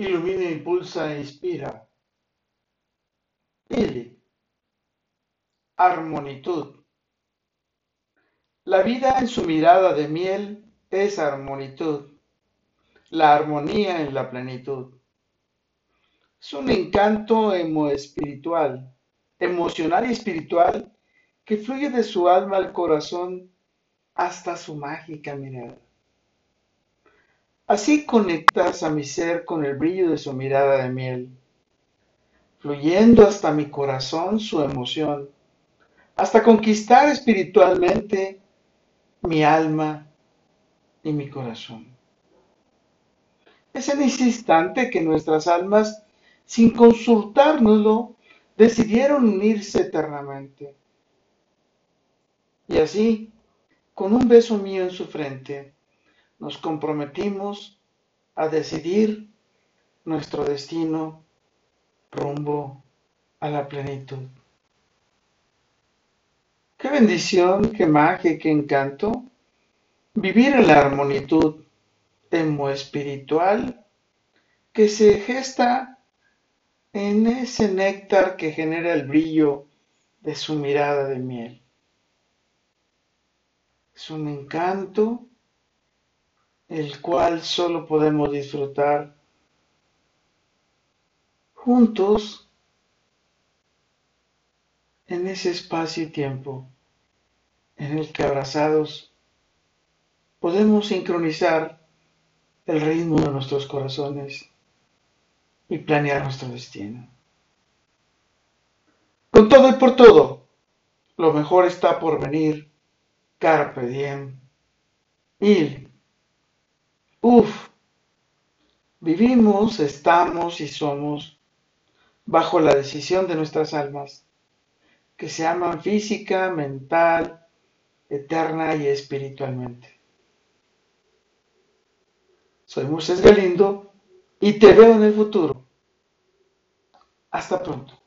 ilumina, impulsa e inspira. Ili. Armonitud. La vida en su mirada de miel es armonitud, la armonía en la plenitud. Es un encanto emo-espiritual, emocional y espiritual que fluye de su alma al corazón hasta su mágica mirada. Así conectas a mi ser con el brillo de su mirada de miel, fluyendo hasta mi corazón su emoción, hasta conquistar espiritualmente mi alma y mi corazón. Es en ese instante que nuestras almas, sin consultárnoslo, decidieron unirse eternamente. Y así, con un beso mío en su frente, nos comprometimos a decidir nuestro destino rumbo a la plenitud. Qué bendición, qué magia, qué encanto vivir en la armonitud emo-espiritual que se gesta en ese néctar que genera el brillo de su mirada de miel. Es un encanto el cual solo podemos disfrutar juntos en ese espacio y tiempo en el que abrazados podemos sincronizar el ritmo de nuestros corazones y planear nuestro destino. Con todo y por todo, lo mejor está por venir. Carpe diem. Il Uf, vivimos, estamos y somos bajo la decisión de nuestras almas, que se aman física, mental, eterna y espiritualmente. Soy Moisés Galindo y te veo en el futuro. Hasta pronto.